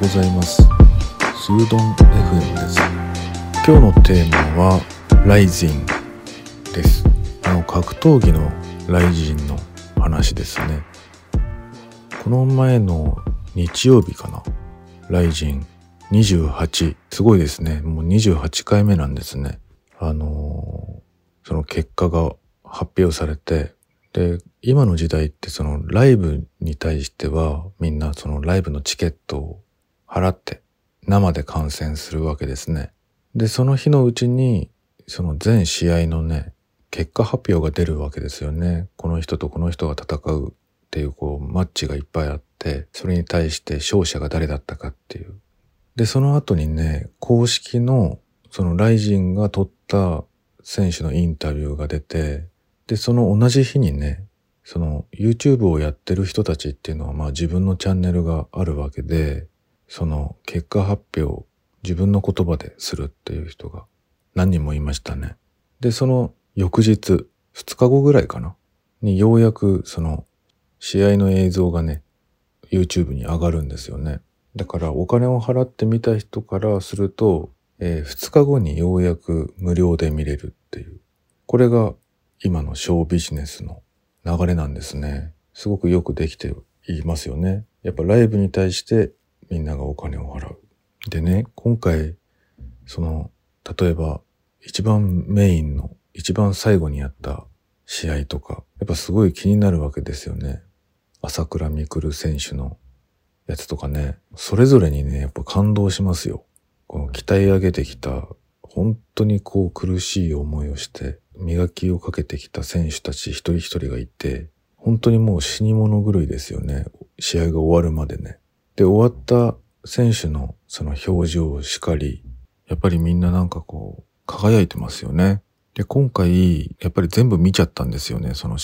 ございます。スードン FM です。今日のテーマはライジンです。あの格闘技のライジンの話ですね。この前の日曜日かな。ライジン。28すごいですね。もう28回目なんですね。あのー、その結果が発表されて。で今の時代ってそのライブに対してはみんなそのライブのチケットを払って生で観戦するわけですね。で、その日のうちにその全試合のね、結果発表が出るわけですよね。この人とこの人が戦うっていうこうマッチがいっぱいあって、それに対して勝者が誰だったかっていう。で、その後にね、公式のそのライジンが取った選手のインタビューが出て、で、その同じ日にね、その YouTube をやってる人たちっていうのはまあ自分のチャンネルがあるわけで、その結果発表を自分の言葉でするっていう人が何人もいましたね。で、その翌日、2日後ぐらいかな？にようやくその試合の映像がね、YouTube に上がるんですよね。だからお金を払って見た人からすると、えー、2日後にようやく無料で見れるっていう。これが今のショービジネスの流れなんですね。すごくよくできていますよね。やっぱライブに対してみんながお金を払う。でね、今回、その、例えば一番メインの一番最後にやった試合とか、やっぱすごい気になるわけですよね。朝倉未来選手のやつとかね、それぞれにね、やっぱ感動しますよ。この鍛え上げてきた、本当にこう苦しい思いをして、磨きをかけてきた選手たち一人一人がいて、本当にもう死に物狂いですよね。試合が終わるまでね。で、終わった選手のその表情しかり、やっぱりみんななんかこう、輝いてますよね。で、今回、やっぱり全部見ちゃったんですよね。その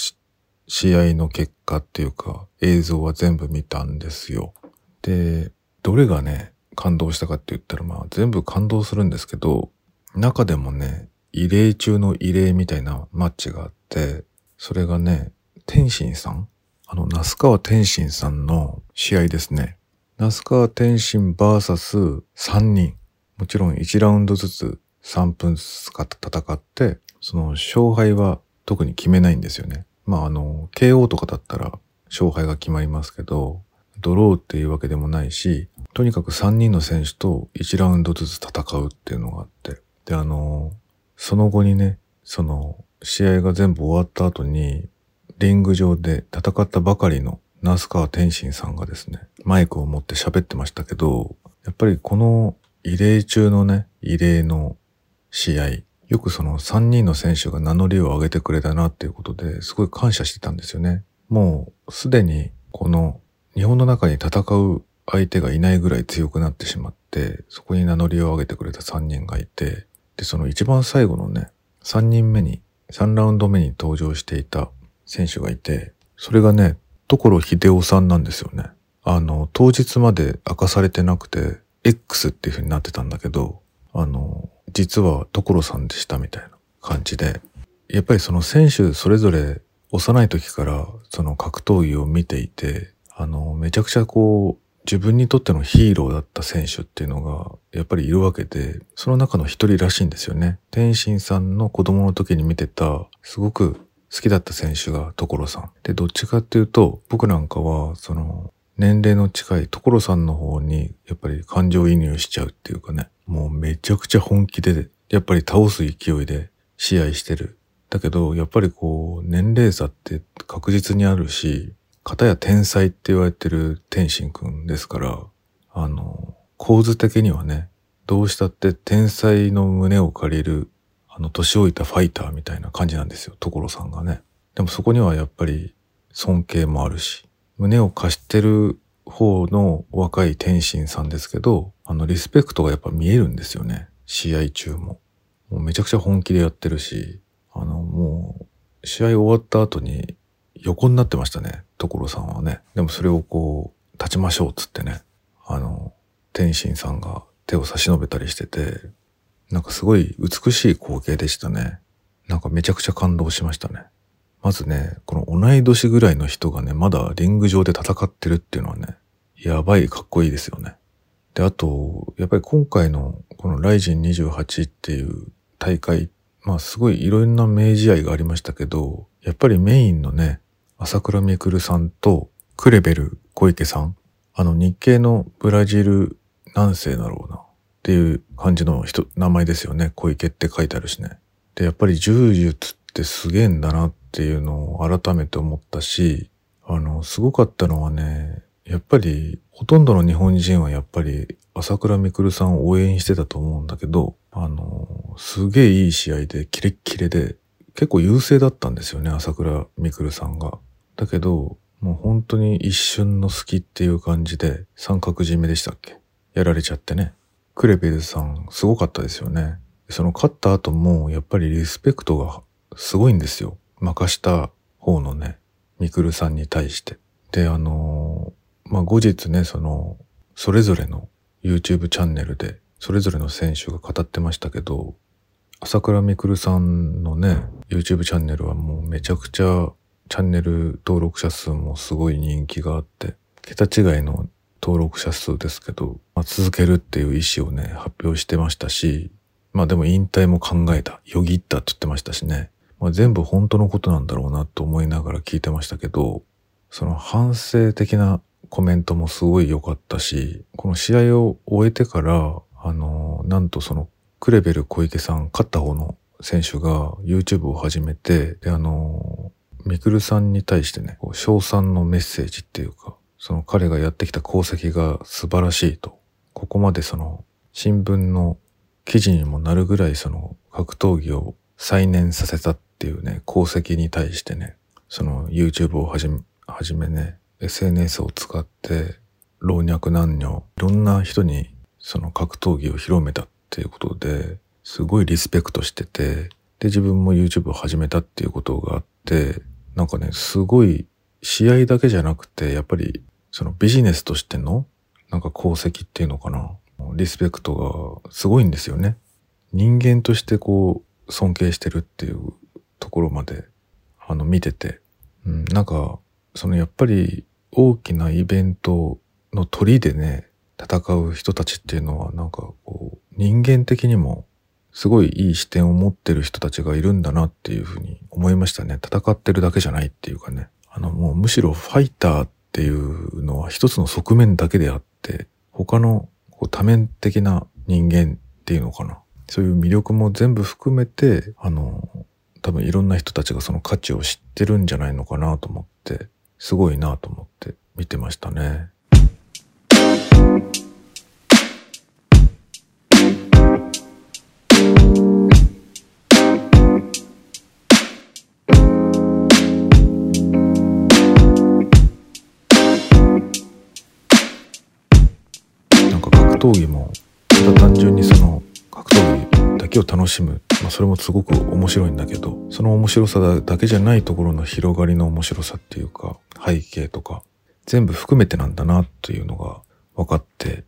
試合の結果っていうか、映像は全部見たんですよ。で、どれがね、感動したかって言ったら、まあ全部感動するんですけど、中でもね、異例中の異例みたいなマッチがあって、それがね、天心さん？あの、那須川天心さんの試合ですね。那須川天心 VS3 人。もちろん1ラウンドずつ3分ずつ戦って、その勝敗は特に決めないんですよね。まああの、KO とかだったら勝敗が決まりますけど、ドローっていうわけでもないし、とにかく3人の選手と1ラウンドずつ戦うっていうのがあって、で、あの、その後にね、その試合が全部終わった後に、リング上で戦ったばかりのナース川天心さんがですね、マイクを持って喋ってましたけど、やっぱりこの異例中のね、異例の試合、よくその3人の選手が名乗りを上げてくれたなっていうことですごい感謝してたんですよね。もうすでにこの日本の中に戦う相手がいないぐらい強くなってしまって、そこに名乗りを上げてくれた3人がいて、で、その一番最後のね、3人目に、3ラウンド目に登場していた選手がいて、それがね、所秀夫さんなんですよね。あの、当日まで明かされてなくて、X っていう風になってたんだけど、あの、実は所さんでしたみたいな感じで、やっぱりその選手それぞれ幼い時からその格闘技を見ていて、あの、めちゃくちゃこう、自分にとってのヒーローだった選手っていうのがやっぱりいるわけで、その中の一人らしいんですよね。天心さんの子供の時に見てた、すごく好きだった選手が所さん。で、どっちかっていうと、僕なんかは、その、年齢の近い所さんの方に、やっぱり感情移入しちゃうっていうかね、もうめちゃくちゃ本気で、やっぱり倒す勢いで試合してる。だけど、やっぱりこう、年齢差って確実にあるし、片や天才って言われてる天心くんですから、あの、構図的にはね、どうしたって天才の胸を借りる、あの、年老いたファイターみたいな感じなんですよ、所さんがね。でもそこにはやっぱり尊敬もあるし、胸を貸してる方の若い天心さんですけど、あの、リスペクトがやっぱ見えるんですよね。試合中も。もうめちゃくちゃ本気でやってるし、あの、もう、試合終わった後に横になってましたね、所さんはね。でもそれをこう、立ちましょうっつってね、あの、天心さんが手を差し伸べたりしてて、なんかすごい美しい光景でしたね。なんかめちゃくちゃ感動しましたね。まずね、この同い年ぐらいの人がね、まだリング上で戦ってるっていうのはね、やばいかっこいいですよね。で、あと、やっぱり今回のこのライジン28っていう大会、まあすごいいろんな名試合がありましたけど、やっぱりメインのね、朝倉未来さんとクレベル小池さん、あの日系のブラジル何世だろうなっていう感じの人、名前ですよね。小池って書いてあるしね。で、やっぱり柔術ってすげえんだなっていうのを改めて思ったし、あの、すごかったのはね、やっぱり、ほとんどの日本人はやっぱり、朝倉未来さんを応援してたと思うんだけど、あの、すげえいい試合で、キレッキレで、結構優勢だったんですよね、朝倉未来さんが。だけど、もう本当に一瞬の隙っていう感じで、三角締めでしたっけ？やられちゃってね。クレベルさん、すごかったですよね。その勝った後も、やっぱりリスペクトがすごいんですよ。任した方のね、ミクルさんに対して。で、あのまあ、後日ね、その、それぞれの YouTube チャンネルで、それぞれの選手が語ってましたけど、朝倉未来さんのね、YouTube チャンネルはもうめちゃくちゃチャンネル登録者数もすごい人気があって、桁違いの登録者数ですけど、まあ、続けるっていう意思をね、発表してましたし、まあでも引退も考えた、よぎったって言ってましたしね、まあ、全部本当のことなんだろうなと思いながら聞いてましたけど、その反省的なコメントもすごい良かったし、この試合を終えてから、あの、なんとそのクレベル小池さん、勝った方の選手が YouTube を始めて、で、あの、ミクルさんに対してね、賞賛のメッセージっていうか、その彼がやってきた功績が素晴らしいと、ここまでその新聞の記事にもなるぐらいその格闘技を再燃させたっていうね、功績に対してね、その YouTube をはじめ、はじめね、SNS を使って老若男女、いろんな人にその格闘技を広めたっていうことで、すごいリスペクトしてて、で、自分も YouTube を始めたっていうことがあって、なんかね、すごい試合だけじゃなくて、やっぱりそのビジネスとしてのなんか功績っていうのかな。リスペクトがすごいんですよね。人間としてこう尊敬してるっていうところまであの見てて、うん、なんかそのやっぱり大きなイベントの鳥でね、戦う人たちっていうのはなんかこう人間的にもすごいいい視点を持ってる人たちがいるんだなっていうふうに思いましたね。戦ってるだけじゃないっていうかね。あのもうむしろファイターっっていうのは一つの側面だけであって、他のこう多面的な人間っていうのかな。そういう魅力も全部含めて、あの、多分いろんな人たちがその価値を知ってるんじゃないのかなと思って、すごいなと思って見てましたね。闘技もただ単純にその格闘技だけを楽しむ、まあ、それもすごく面白いんだけどその面白さだけじゃないところの広がりの面白さっていうか背景とか全部含めてなんだなというのが分かって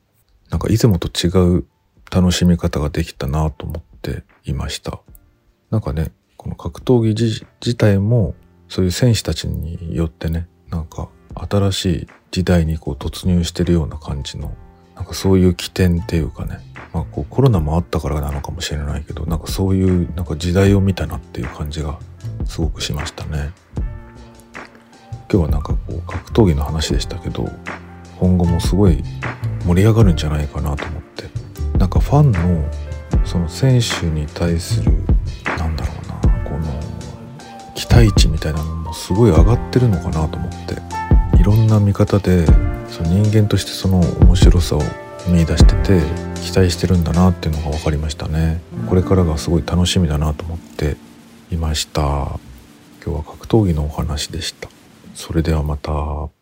なんかいつもと違う楽しみ方ができたなと思っていました。なんかねこの格闘技自体もそういう選手たちによってねなんか新しい時代にこう突入してるような感じのなんかそういう起点っていうかね、まあ、こうコロナもあったからなのかもしれないけどなんかそういうなんか時代を見たなっていう感じがすごくしましたね。今日はなんかこう格闘技の話でしたけど今後もすごい盛り上がるんじゃないかなと思って。なんかファンのその選手に対するなんだろうなこの期待値みたいなのもすごい上がってるのかなと思って。ろんな見方でその人間としてその面白さを見出してて期待してるんだなっていうのが分かりましたね。これからがすごい楽しみだなと思っていました。今日は格闘技のお話でした。それではまた。